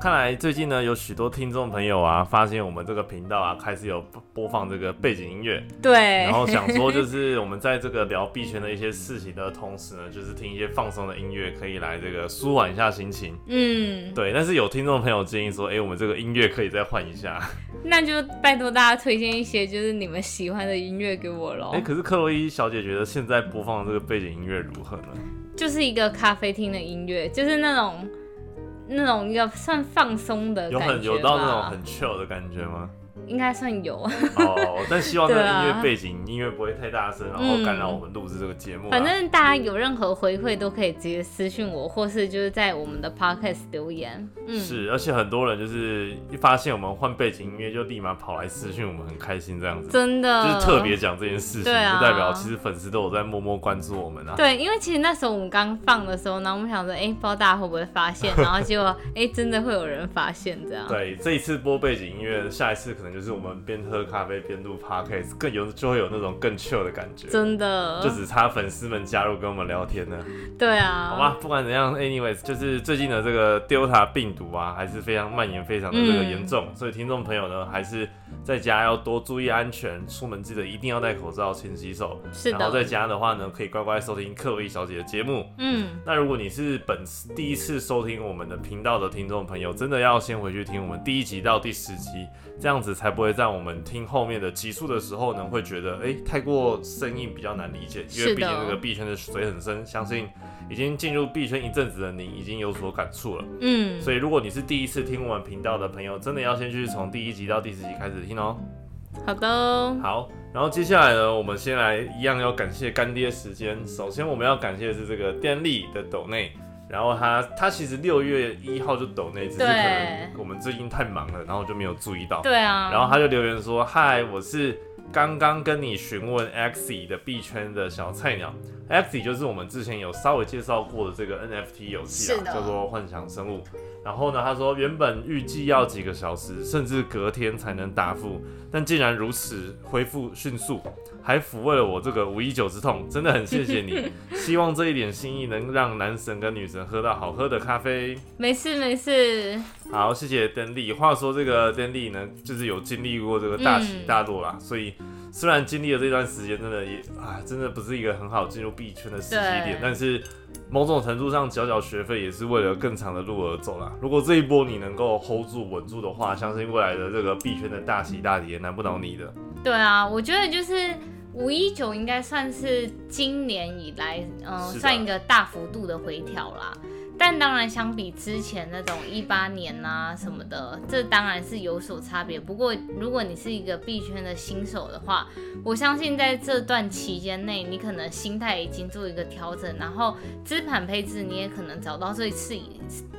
看来最近呢，有许多听众朋友啊，发现我们这个频道啊，开始有播放这个背景音乐，对，然后想说就是我们在这个聊币圈的一些事情的同时呢，就是听一些放松的音乐，可以来这个舒缓一下心情。嗯，对，但是有听众朋友建议说，哎，我们这个音乐可以再换一下，那就拜托大家推荐一些就是你们喜欢的音乐给我喽。哎，可是克洛伊小姐觉得现在播放的这个背景音乐如何呢？就是一个咖啡厅的音乐，就是那种。那种要算放松的，有很有到那种很 chill 的感觉吗？应该算有哦，但希望这个音乐背景音乐不会太大声，然后干扰我们录制这个节目。反正大家有任何回馈都可以直接私信我，或是就是在我们的 podcast 留言。嗯，是，而且很多人就是一发现我们换背景音乐，就立马跑来私信我们，很开心这样子。真的，就是特别讲这件事情，就代表其实粉丝都有在默默关注我们啊。对，因为其实那时候我们刚放的时候，然后我们想着，哎，不知道大家会不会发现，然后结果，哎，真的会有人发现这样。对，这一次播背景音乐，下一次可能就是我们边。喝咖啡边录 podcast，更有就会有那种更 chill 的感觉，真的，就只差粉丝们加入跟我们聊天呢。对啊，好吧，不管怎样，anyways，就是最近的这个 Delta 病毒啊，还是非常蔓延，非常的这个严重，所以听众朋友呢，还是在家要多注意安全，出门记得一定要戴口罩、勤洗手。是的。然后在家的话呢，可以乖乖收听克洛伊小姐的节目。嗯。那如果你是本次第一次收听我们的频道的听众朋友，真的要先回去听我们第一集到第十集，这样子才不会在我们听后面的集数的时候呢，会觉得哎太过生硬，比较难理解。因为毕竟这个币圈的水很深，相信已经进入币圈一阵子的你已经有所感触了。嗯，所以如果你是第一次听我们频道的朋友，真的要先去从第一集到第十集开始听哦。好的。好，然后接下来呢，我们先来一样要感谢干爹时间。首先我们要感谢的是这个电力的斗内。然后他他其实六月一号就抖内只是可能我们最近太忙了，然后就没有注意到。对啊。然后他就留言说：“嗨，我是刚刚跟你询问 Xe 的币圈的小菜鸟，Xe 就是我们之前有稍微介绍过的这个 NFT 游戏啊，叫做幻想生物。然后呢，他说原本预计要几个小时，甚至隔天才能答复，但竟然如此恢复迅速。”还抚慰了我这个五一九之痛，真的很谢谢你。希望这一点心意能让男神跟女神喝到好喝的咖啡。没事没事。好，谢谢登利。话说这个登利呢，就是有经历过这个大起大落啦，所以虽然经历了这段时间，真的也啊，真的不是一个很好进入币圈的时机点，但是某种程度上缴缴学费也是为了更长的路而走啦。如果这一波你能够 hold 住稳住的话，相信未来的这个币圈的大起大跌难不倒你的。对啊，我觉得就是。五一九应该算是今年以来，嗯，算一个大幅度的回调啦。但当然，相比之前那种一八年啊什么的，这当然是有所差别。不过，如果你是一个币圈的新手的话，我相信在这段期间内，你可能心态已经做一个调整，然后资产配置你也可能找到最适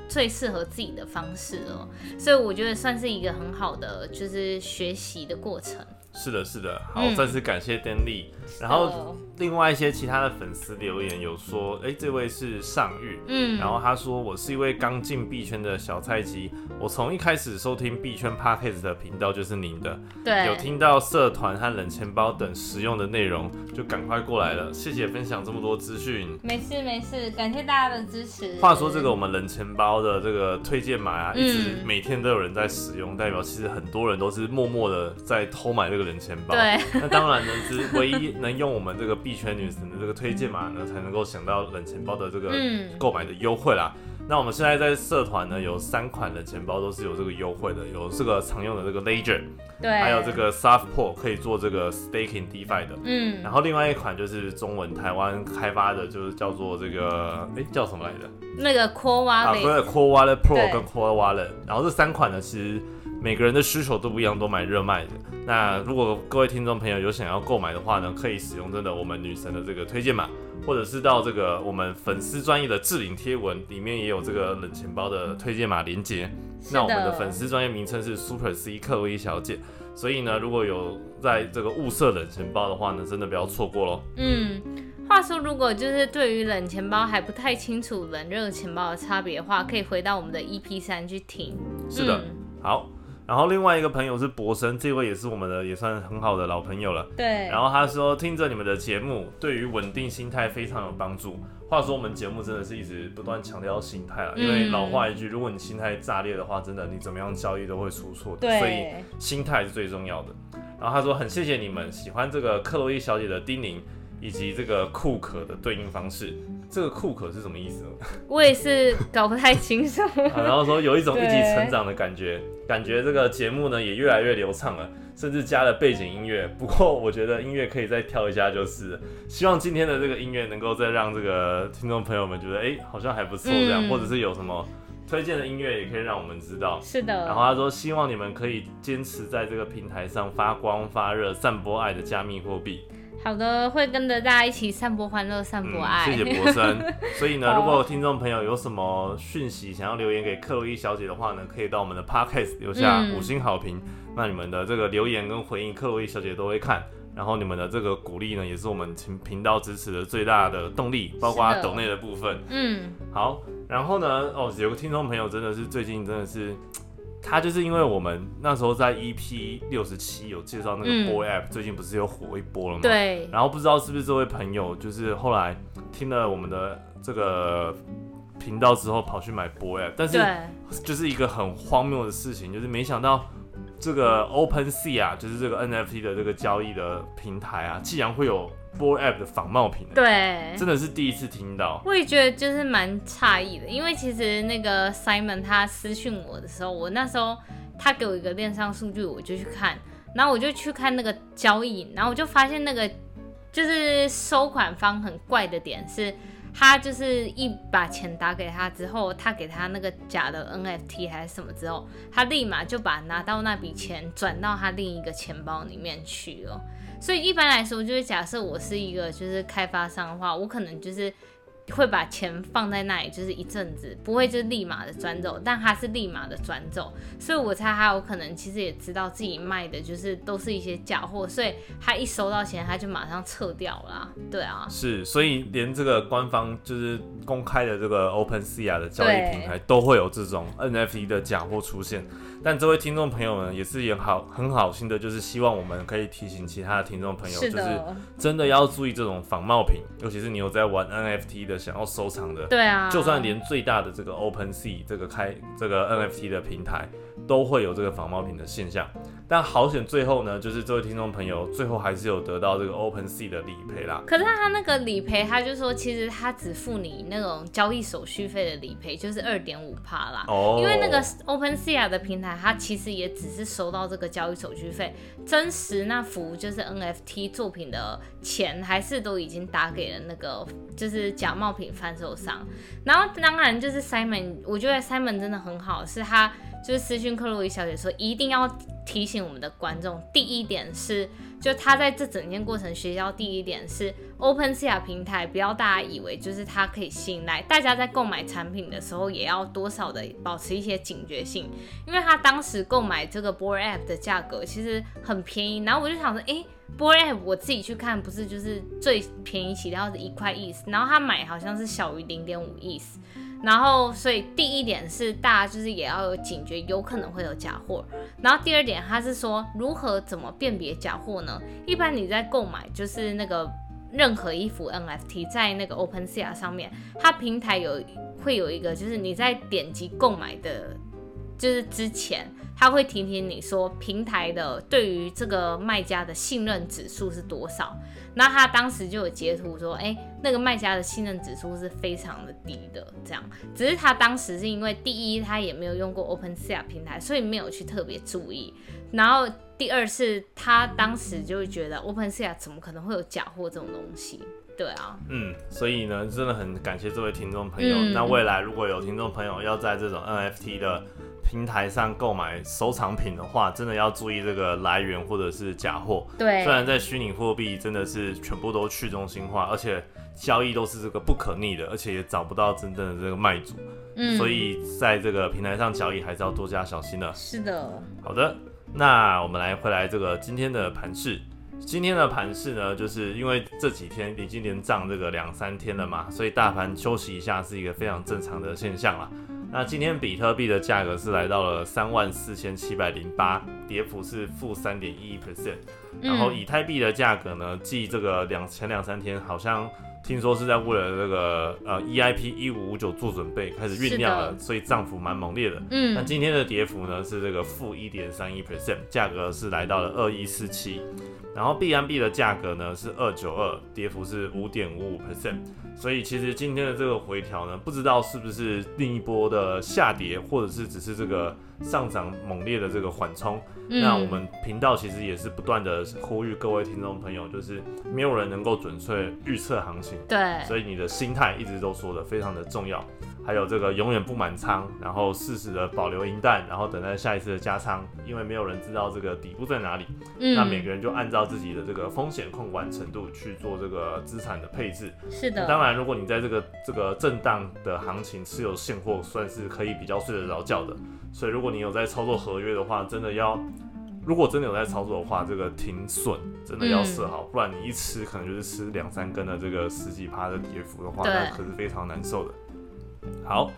最适合自己的方式了。所以，我觉得算是一个很好的就是学习的过程。是的，是的，好，再次感谢电力。然后另外一些其他的粉丝留言有说，哎，这位是尚玉，嗯，然后他说我是一位刚进币圈的小菜鸡，我从一开始收听币圈 Podcast 的频道就是您的，对，有听到社团和冷钱包等实用的内容，就赶快过来了，谢谢分享这么多资讯。没事没事，感谢大家的支持。话说这个我们冷钱包的这个推荐码啊，一直每天都有人在使用，代表其实很多人都是默默的在偷买这个冷钱包。对，那当然呢是唯一。能用我们这个币圈女神的这个推荐码呢，才能够想到冷钱包的这个购买的优惠啦。那我们现在在社团呢，有三款冷钱包都是有这个优惠的，有这个常用的这个 Ledger，对，还有这个 Softpool 可以做这个 Staking DeFi 的，嗯，然后另外一款就是中文台湾开发的，就是叫做这个，哎，叫什么来着？那个 Core Wallet，啊，对，Core Wallet Pro 跟 Core Wallet，然后这三款呢，其实。每个人的需求都不一样，都买热卖的。那如果各位听众朋友有想要购买的话呢，可以使用真的我们女神的这个推荐码，或者是到这个我们粉丝专业的置顶贴文里面也有这个冷钱包的推荐码连接。那我们的粉丝专业名称是 Super C 克威小姐，所以呢，如果有在这个物色冷钱包的话呢，真的不要错过喽。嗯。话话说，如果就是对于冷钱包还不太清楚冷热钱包的差别的话，可以回到我们的 EP 三去听。是的，好。然后另外一个朋友是博生，这位也是我们的也算很好的老朋友了。对。然后他说听着你们的节目，对于稳定心态非常有帮助。话说我们节目真的是一直不断强调心态了，因为老话一句，如果你心态炸裂的话，真的你怎么样交易都会出错的。所以心态是最重要的。然后他说很谢谢你们喜欢这个克洛伊小姐的叮咛。以及这个库可的对应方式，这个库可是什么意思呢？我也是搞不太清楚。然后说有一种一起成长的感觉，感觉这个节目呢也越来越流畅了，甚至加了背景音乐。不过我觉得音乐可以再挑一下，就是希望今天的这个音乐能够再让这个听众朋友们觉得，哎，好像还不错这样，或者是有什么推荐的音乐也可以让我们知道。是的。然后他说希望你们可以坚持在这个平台上发光发热，散播爱的加密货币。好的，会跟着大家一起散播欢乐，散播爱。谢谢博生。所以呢，如果听众朋友有什么讯息想要留言给克洛伊小姐的话呢，可以到我们的 podcast 留下五星好评。那你们的这个留言跟回应，克洛伊小姐都会看。然后你们的这个鼓励呢，也是我们频频道支持的最大的动力，包括抖内的部分。嗯，好。然后呢，哦，有个听众朋友真的是最近真的是。他就是因为我们那时候在 EP 六十七有介绍那个 Boy App，最近不是又火一波了吗？对。然后不知道是不是这位朋友，就是后来听了我们的这个频道之后，跑去买 Boy App，但是就是一个很荒谬的事情，就是没想到这个 Open Sea 啊，就是这个 NFT 的这个交易的平台啊，竟然会有。Boy App 的仿冒品，对，真的是第一次听到。我也觉得就是蛮诧异的，因为其实那个 Simon 他私讯我的时候，我那时候他给我一个链上数据，我就去看，然后我就去看那个交易，然后我就发现那个就是收款方很怪的点是，他就是一把钱打给他之后，他给他那个假的 NFT 还是什么之后，他立马就把拿到那笔钱转到他另一个钱包里面去了。所以一般来说，就是假设我是一个就是开发商的话，我可能就是。会把钱放在那里，就是一阵子，不会就是立马的转走，但他是立马的转走，所以我猜他有可能其实也知道自己卖的就是都是一些假货，所以他一收到钱他就马上撤掉了。对啊，是，所以连这个官方就是公开的这个 Open Sea 的交易平台都会有这种 NFT 的假货出现。但这位听众朋友们，也是也好很好心的，就是希望我们可以提醒其他的听众朋友，就是真的要注意这种仿冒品，尤其是你有在玩 NFT 的。想要收藏的，对啊，就算连最大的这个 Open Sea 这个开这个 NFT 的平台。都会有这个仿冒品的现象，但好险最后呢，就是这位听众朋友最后还是有得到这个 Open Sea 的理赔啦。可是他那个理赔，他就说其实他只付你那种交易手续费的理赔，就是二点五帕啦。哦。因为那个 Open Sea 的平台，它其实也只是收到这个交易手续费，真实那幅就是 NFT 作品的钱，还是都已经打给了那个就是假冒品贩售商。然后当然就是 Simon，我觉得 Simon 真的很好，是他。就是私讯克洛伊小姐说，一定要提醒我们的观众，第一点是，就他在这整件过程学到第一点是，OpenSea 平台不要大家以为就是它可以信赖，大家在购买产品的时候也要多少的保持一些警觉性，因为他当时购买这个 Board App 的价格其实很便宜，然后我就想说，哎，Board App 我自己去看不是就是最便宜起跳是一块意思，然后他买好像是小于零点五意思。然后，所以第一点是大家就是也要有警觉，有可能会有假货。然后第二点，他是说如何怎么辨别假货呢？一般你在购买就是那个任何一幅 NFT，在那个 OpenSea 上面，它平台有会有一个，就是你在点击购买的，就是之前。他会提醒你说，平台的对于这个卖家的信任指数是多少？那他当时就有截图说，哎，那个卖家的信任指数是非常的低的，这样。只是他当时是因为第一，他也没有用过 OpenSea 平台，所以没有去特别注意。然后第二是他当时就会觉得 OpenSea 怎么可能会有假货这种东西？对啊，嗯，所以呢，真的很感谢这位听众朋友。那未来如果有听众朋友要在这种 NFT 的平台上购买收藏品的话，真的要注意这个来源或者是假货。对，虽然在虚拟货币真的是全部都去中心化，而且交易都是这个不可逆的，而且也找不到真正的这个卖主。嗯，所以在这个平台上交易还是要多加小心的。是的，好的，那我们来回来这个今天的盘市。今天的盘市。呢，就是因为这几天已经连涨这个两三天了嘛，所以大盘休息一下是一个非常正常的现象啦。那今天比特币的价格是来到了三万四千七百零八，跌幅是负三点一 percent。然后以太币的价格呢，继这个两前两三天好像。听说是在为了这个呃 EIP 一五五九做准备，开始酝酿了，所以涨幅蛮猛烈的。嗯，那今天的跌幅呢是这个负一点三一 percent，价格是来到了二一四七。然后 B M B 的价格呢是二九二，跌幅是五点五五 percent。所以其实今天的这个回调呢，不知道是不是另一波的下跌，或者是只是这个上涨猛烈的这个缓冲。那我们频道其实也是不断的呼吁各位听众朋友，就是没有人能够准确预测行情。对，所以你的心态一直都说的非常的重要。还有这个永远不满仓，然后适时的保留银弹，然后等待下一次的加仓，因为没有人知道这个底部在哪里。嗯，那每个人就按照自己的这个风险控管程度去做这个资产的配置。是的。当然，如果你在这个这个震荡的行情持有现货，算是可以比较睡得着觉的。所以，如果你有在操作合约的话，真的要，如果真的有在操作的话，这个停损真的要设好，不然你一吃可能就是吃两三根的这个十几趴的跌幅的话，那可是非常难受的。好，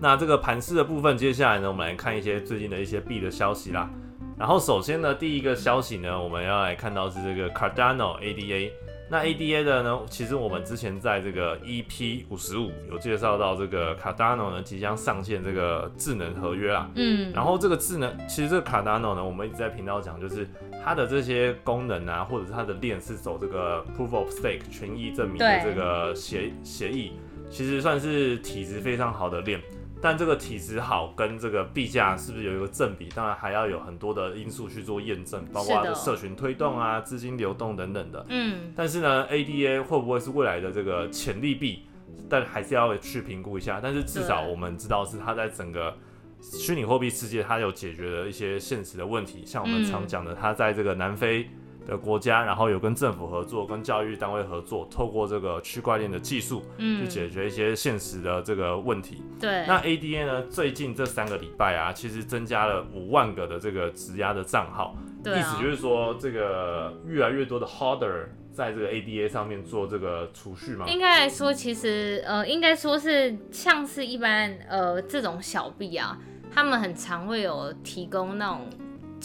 那这个盘势的部分，接下来呢，我们来看一些最近的一些币的消息啦。然后首先呢，第一个消息呢，我们要来看到是这个 Cardano ADA。那 ADA 的呢，其实我们之前在这个 EP 五十五有介绍到这个 Cardano 呢即将上线这个智能合约啦。嗯。然后这个智能，其实这个 Cardano 呢，我们一直在频道讲，就是它的这些功能啊，或者是它的链是走这个 Proof of Stake 权益证明的这个协协议。其实算是体质非常好的链，但这个体质好跟这个币价是不是有一个正比？当然还要有很多的因素去做验证，包括社群推动啊、资金流动等等的。嗯。但是呢，ADA 会不会是未来的这个潜力币？但还是要去评估一下。但是至少我们知道是它在整个虚拟货币世界，它有解决了一些现实的问题。像我们常讲的，它在这个南非。的国家，然后有跟政府合作，跟教育单位合作，透过这个区块链的技术，嗯，去解决一些现实的这个问题。对。那 ADA 呢？最近这三个礼拜啊，其实增加了五万个的这个质押的账号，意思就是说，这个越来越多的 holder 在这个 ADA 上面做这个储蓄嘛。应该来说，其实呃，应该说是像是一般呃这种小币啊，他们很常会有提供那种。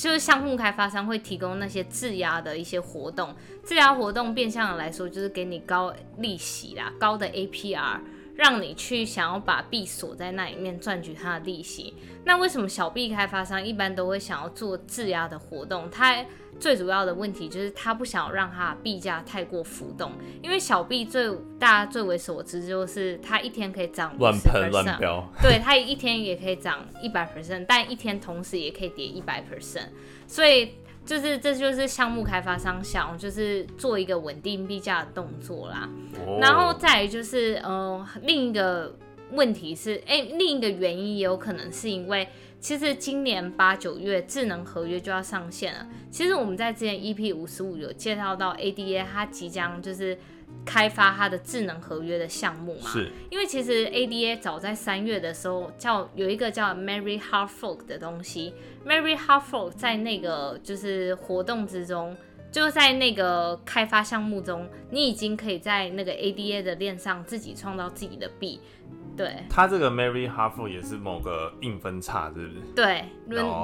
就是项目开发商会提供那些质押的一些活动，质押活动变相的来说就是给你高利息啦，高的 APR，让你去想要把币锁在那里面赚取它的利息。那为什么小币开发商一般都会想要做质押的活动？它最主要的问题就是他不想让它币价太过浮动，因为小币最大家最为所知就是它一天可以涨乱喷乱飙，对它一天也可以涨一百 percent，但一天同时也可以跌一百 percent，所以就是这就是项目开发商想就是做一个稳定币价的动作啦。然后再就是呃另一个问题是，哎另一个原因也有可能是因为。其实今年八九月智能合约就要上线了。其实我们在之前 EP 五十五有介绍到 ADA，它即将就是开发它的智能合约的项目嘛。是。因为其实 ADA 早在三月的时候，叫有一个叫 Mary Hard Fork 的东西，Mary Hard Fork 在那个就是活动之中，就在那个开发项目中，你已经可以在那个 ADA 的链上自己创造自己的币。对，它这个 Mary Half 也是某个硬分叉，是不是？对，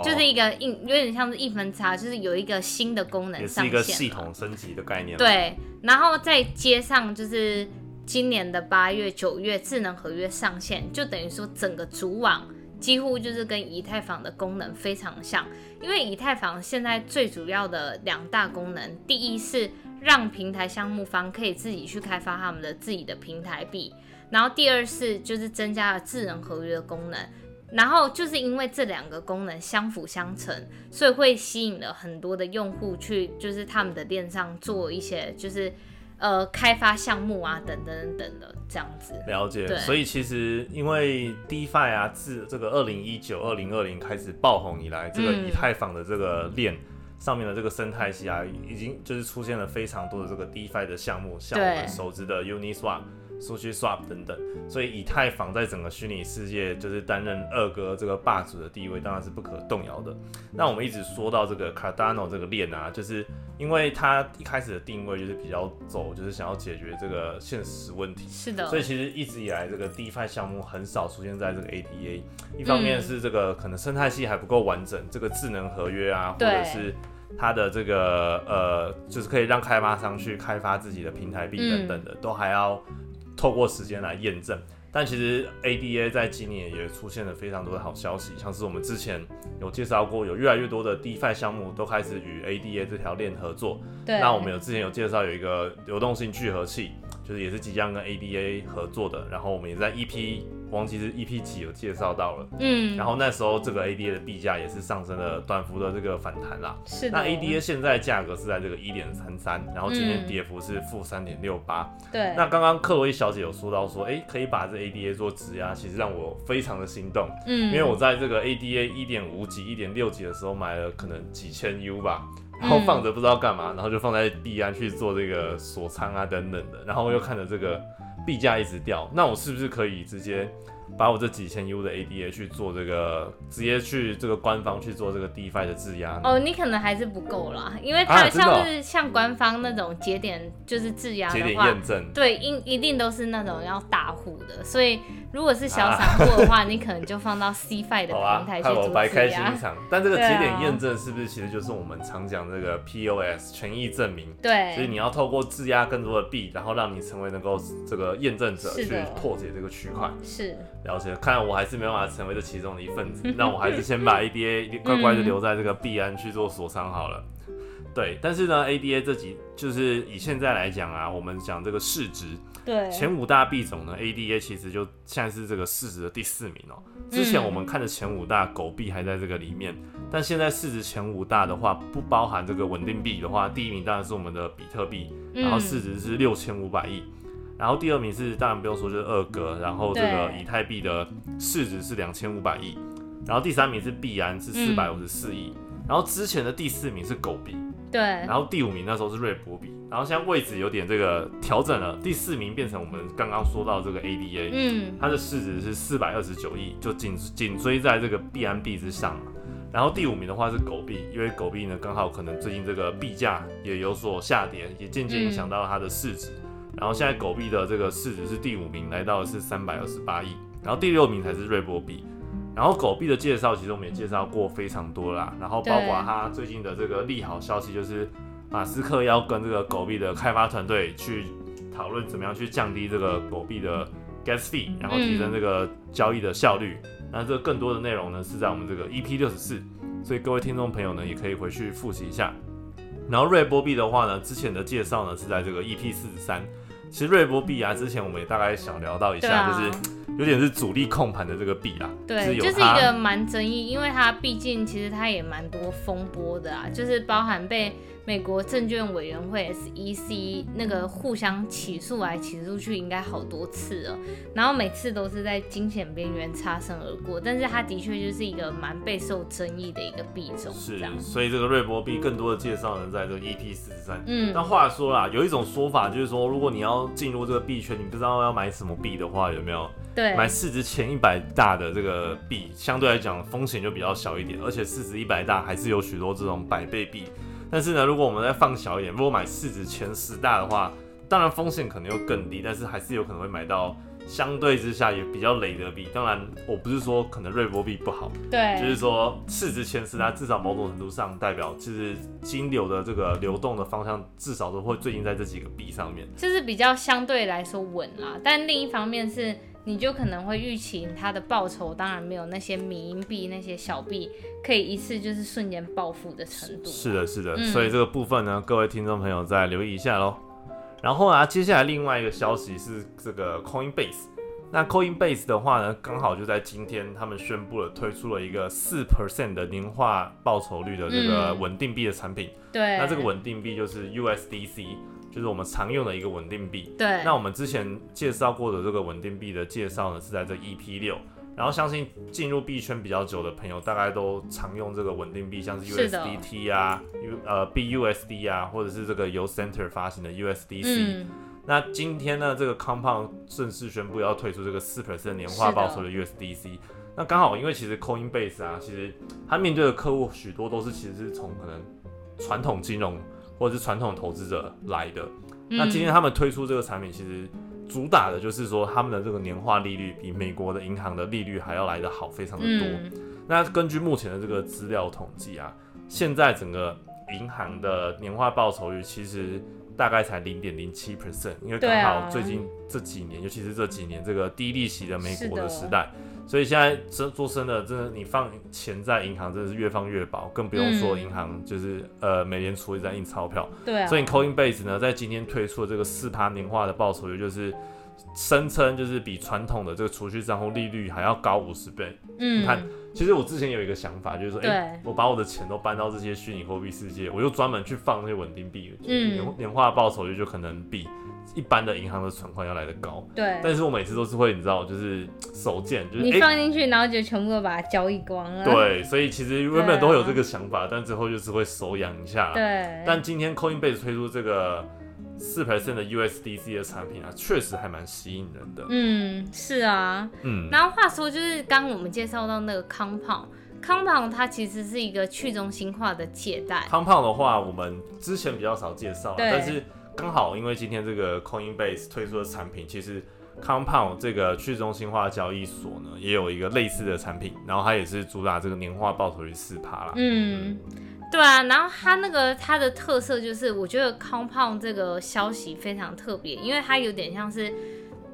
就是一个硬，有点像是硬分叉，就是有一个新的功能上线，也是一个系统升级的概念。对，然后再接上就是今年的八月、九月智能合约上线，就等于说整个主网几乎就是跟以太坊的功能非常像，因为以太坊现在最主要的两大功能，第一是让平台项目方可以自己去开发他们的自己的平台币。然后第二是就是增加了智能合约的功能，然后就是因为这两个功能相辅相成，所以会吸引了很多的用户去就是他们的链上做一些就是呃开发项目啊等等等等的这样子。了解。所以其实因为 DeFi 啊自这个二零一九二零二零开始爆红以来，这个以太坊的这个链上面的这个生态系啊，已经就是出现了非常多的这个 DeFi 的项目，像我们熟知的 Uniswap。Sushi Swap 等等。所以以太坊在整个虚拟世界就是担任二哥这个霸主的地位，当然是不可动摇的。那我们一直说到这个 Cardano 这个链啊，就是因为它一开始的定位就是比较走，就是想要解决这个现实问题。是的。所以其实一直以来这个 DeFi 项目很少出现在这个 ADA，一方面是这个可能生态系还不够完整，这个智能合约啊，或者是。它的这个呃，就是可以让开发商去开发自己的平台币等等的，都还要透过时间来验证。但其实 ADA 在今年也出现了非常多的好消息，像是我们之前有介绍过，有越来越多的 DeFi 项目都开始与 ADA 这条链合作。对。那我们有之前有介绍有一个流动性聚合器，就是也是即将跟 ADA 合作的。然后我们也在 EP。忘记是 EP 几有介绍到了，嗯，然后那时候这个 ADA 的币价也是上升了短幅的这个反弹啦。是那 ADA 现在价格是在这个一点三三，然后今天跌幅是负三点六八。对。那刚刚克洛伊小姐有说到说，哎，可以把这 ADA 做质押，其实让我非常的心动。嗯。因为我在这个 ADA 一点五几、一点六几的时候买了可能几千 U 吧，然后放着不知道干嘛，然后就放在币安去做这个锁仓啊等等的，然后又看着这个币价一直掉，那我是不是可以直接？把我这几千 U 的 ADA 去做这个，直接去这个官方去做这个 DeFi 的质押。哦，你可能还是不够啦，因为它像是像官方那种节点就是质押的话，对，一一定都是那种要大户的，所以。如果是小散户的话，你可能就放到 CFI 的平台去做白开心一场。但这个节点验证是不是其实就是我们常讲这个 POS 权益证明？对。所以你要透过质押更多的币，然后让你成为能够这个验证者去破解这个区块。是。了解。看来我还是没办法成为这其中的一份子，那我还是先把 ADA 乖乖的留在这个币安去做锁仓好了。对。但是呢，ADA 这几就是以现在来讲啊，我们讲这个市值。对，前五大币种呢，ADA 其实就现在是这个市值的第四名哦。之前我们看的前五大狗币还在这个里面，但现在市值前五大的话，不包含这个稳定币的话，第一名当然是我们的比特币，然后市值是六千五百亿，然后第二名是当然不用说就是二哥，然后这个以太币的市值是两千五百亿，然后第三名是币安是四百五十四亿，然后之前的第四名是狗币。对，然后第五名那时候是瑞波比，然后现在位置有点这个调整了，第四名变成我们刚刚说到这个 ADA，嗯，它的市值是四百二十九亿，就紧紧追在这个币安币之上嘛。然后第五名的话是狗币，因为狗币呢刚好可能最近这个币价也有所下跌，也渐渐影响到它的市值。然后现在狗币的这个市值是第五名，来到的是三百二十八亿，然后第六名才是瑞波币。然后狗币的介绍，其实我们也介绍过非常多啦。然后包括它最近的这个利好消息，就是马斯克要跟这个狗币的开发团队去讨论怎么样去降低这个狗币的 gas fee，然后提升这个交易的效率。那这更多的内容呢是在我们这个 EP 六十四，所以各位听众朋友呢也可以回去复习一下。然后瑞波币的话呢，之前的介绍呢是在这个 EP 四十三。其实瑞波币啊，之前我们也大概想聊到一下，就是。有点是主力控盘的这个币啊，对，就是一个蛮争议，因为它毕竟其实它也蛮多风波的啊，就是包含被。美国证券委员会 SEC 那个互相起诉来起诉去，应该好多次了，然后每次都是在惊险边缘擦身而过。但是它的确就是一个蛮备受争议的一个币种，是这样。所以这个瑞波币更多的介绍呢，在这个 EP 四十三。嗯，但话说啦，有一种说法就是说，如果你要进入这个币圈，你不知道要买什么币的话，有没有？对，买市值前一百大的这个币，相对来讲风险就比较小一点，而且市值一百大还是有许多这种百倍币。但是呢，如果我们再放小一点，如果买市值前十大的话，当然风险可能又更低，但是还是有可能会买到相对之下也比较累的币。当然，我不是说可能瑞波币不好，对，就是说市值前十大至少某种程度上代表，就是金流的这个流动的方向至少都会最近在这几个币上面，就是比较相对来说稳啦。但另一方面是。你就可能会预期它的报酬，当然没有那些民营币、那些小币可以一次就是瞬间暴富的程度。是的，是的，所以这个部分呢，各位听众朋友再留意一下喽。然后啊，接下来另外一个消息是这个 Coinbase。那 Coinbase 的话呢，刚好就在今天，他们宣布了推出了一个四 percent 的年化报酬率的这个稳定币的产品。对。那这个稳定币就是 USDC。就是我们常用的一个稳定币。对。那我们之前介绍过的这个稳定币的介绍呢，是在这 EP 六。然后相信进入币圈比较久的朋友，大概都常用这个稳定币，像是 USDT 啊，U 呃 BUSD 啊，或者是这个由 Center 发行的 USDC。那今天呢，这个 Compound 正式宣布要推出这个四 percent 年化报酬的 USDC。那刚好，因为其实 Coinbase 啊，其实它面对的客户许多都是其实是从可能传统金融或者是传统投资者来的。那今天他们推出这个产品，其实主打的就是说他们的这个年化利率比美国的银行的利率还要来得好，非常的多。那根据目前的这个资料统计啊，现在整个银行的年化报酬率其实大概才零点零七 percent，因为刚好最近这几年，尤其是这几年这个低利息的美国的时代。所以现在真做生的，真的你放钱在银行，真的是越放越薄，更不用说银行就是呃美联储也在印钞票。对啊。所以 Coinbase 呢，在今天推出的这个四趴年化的报酬率，就是声称就是比传统的这个储蓄账户利率还要高五十倍。嗯。你看，其实我之前有一个想法，就是说，哎，我把我的钱都搬到这些虚拟货币世界，我就专门去放那些稳定币，年年化报酬率就可能比。一般的银行的存款要来的高，对，但是我每次都是会，你知道，就是 手贱，就是你放进去，然后就全部都把它交易光了。对，所以其实原本都会有这个想法，但最后就是会手痒一下。对。但今天 Coinbase 推出这个四 percent 的 USDC 的产品啊，确实还蛮吸引人的。嗯，是啊。嗯。然后话说，就是刚我们介绍到那个 Compound，Compound 它其实是一个去中心化的借贷。Compound 的话，我们之前比较少介绍，但是。刚好，因为今天这个 Coinbase 推出的产品，其实 Compound 这个去中心化交易所呢，也有一个类似的产品，然后它也是主打这个年化报酬率四趴啦。嗯，对啊，然后它那个它的特色就是，我觉得 Compound 这个消息非常特别，因为它有点像是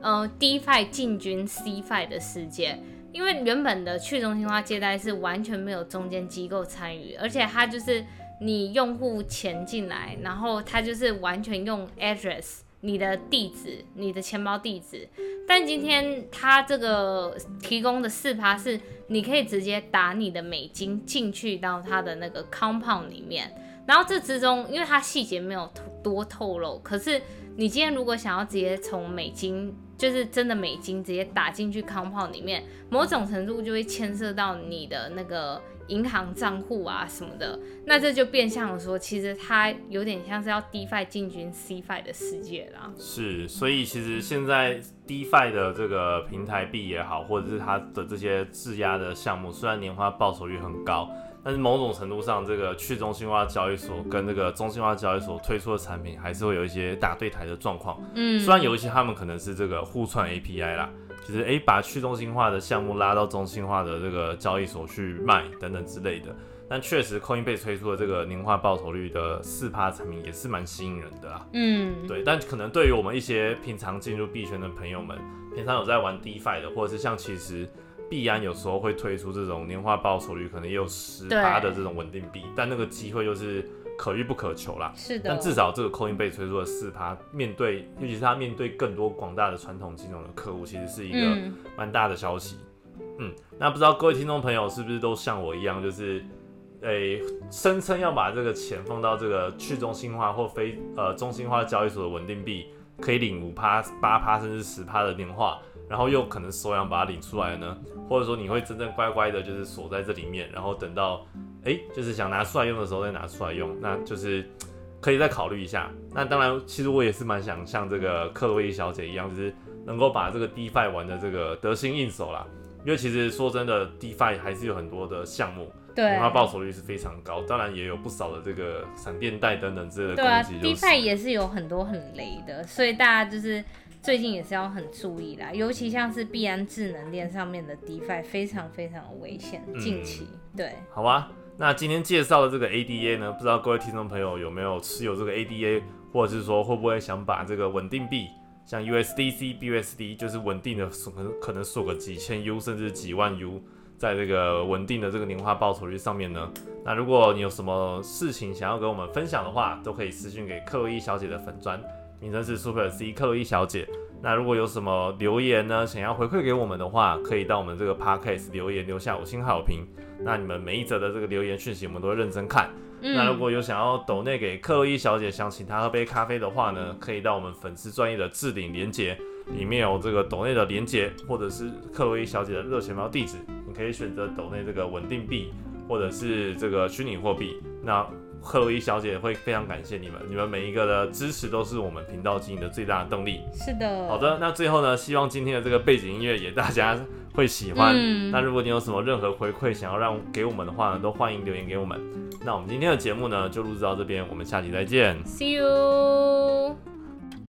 呃 DeFi 进军 CFi 的世界，因为原本的去中心化借贷是完全没有中间机构参与，而且它就是。你用户钱进来，然后他就是完全用 address 你的地址、你的钱包地址。但今天他这个提供的四趴是，你可以直接打你的美金进去到他的那个 compound 里面。然后这之中，因为它细节没有多透露，可是你今天如果想要直接从美金，就是真的美金直接打进去 compound 里面，某种程度就会牵涉到你的那个。银行账户啊什么的，那这就变相说，其实它有点像是要 DeFi 进军 CFi 的世界啦。是，所以其实现在 DeFi 的这个平台币也好，或者是它的这些质押的项目，虽然年化报酬率很高，但是某种程度上，这个去中心化交易所跟这个中心化交易所推出的产品，还是会有一些打对台的状况。嗯，虽然有一些他们可能是这个互串 API 啦。就是诶，把去中心化的项目拉到中心化的这个交易所去卖等等之类的。但确实，Coinbase 推出的这个年化报酬率的四趴产品也是蛮吸引人的啊。嗯，对。但可能对于我们一些平常进入币圈的朋友们，平常有在玩 DeFi 的，或者是像其实币安有时候会推出这种年化报酬率可能也有十趴的这种稳定币，但那个机会就是。可遇不可求啦，是的。但至少这个 Coinbase 推出了四趴，面对尤其是它面对更多广大的传统金融的客户，其实是一个蛮大的消息。嗯，那不知道各位听众朋友是不是都像我一样，就是诶声称要把这个钱放到这个去中心化或非呃中心化交易所的稳定币，可以领五趴、八趴甚至十趴的年化，然后又可能收养把它领出来呢？或者说你会真正乖乖的，就是锁在这里面，然后等到。哎，就是想拿出来用的时候再拿出来用，那就是可以再考虑一下。那当然，其实我也是蛮想像这个克洛伊小姐一样，就是能够把这个 DeFi 玩的这个得心应手啦。因为其实说真的，DeFi 还是有很多的项目，对，它报酬率是非常高。当然也有不少的这个闪电贷等等之类的对啊，DeFi 也是有很多很雷的，所以大家就是最近也是要很注意啦。尤其像是币安智能链上面的 DeFi，非常非常危险。近期对，好吧。那今天介绍的这个 ADA 呢，不知道各位听众朋友有没有持有这个 ADA，或者是说会不会想把这个稳定币，像 USDC、BUSD，就是稳定的可能可能锁个几千 U 甚至几万 U，在这个稳定的这个年化报酬率上面呢？那如果你有什么事情想要跟我们分享的话，都可以私信给克洛伊小姐的粉砖，名称是 Super C 克洛伊小姐。那如果有什么留言呢，想要回馈给我们的话，可以到我们这个 podcast 留言留下五星好评。那你们每一则的这个留言讯息，我们都会认真看。那如果有想要抖内给克洛伊小姐，想请她喝杯咖啡的话呢，可以到我们粉丝专业的置顶连接，里面有这个抖内的连接，或者是克洛伊小姐的热钱包地址，你可以选择抖内这个稳定币，或者是这个虚拟货币。那克洛伊小姐会非常感谢你们，你们每一个的支持都是我们频道经营的最大的动力。是的。好的，那最后呢，希望今天的这个背景音乐也大家 会喜欢。那如果你有什么任何回馈想要让给我们的话呢，都欢迎留言给我们。那我们今天的节目呢就录制到这边，我们下期再见。See you。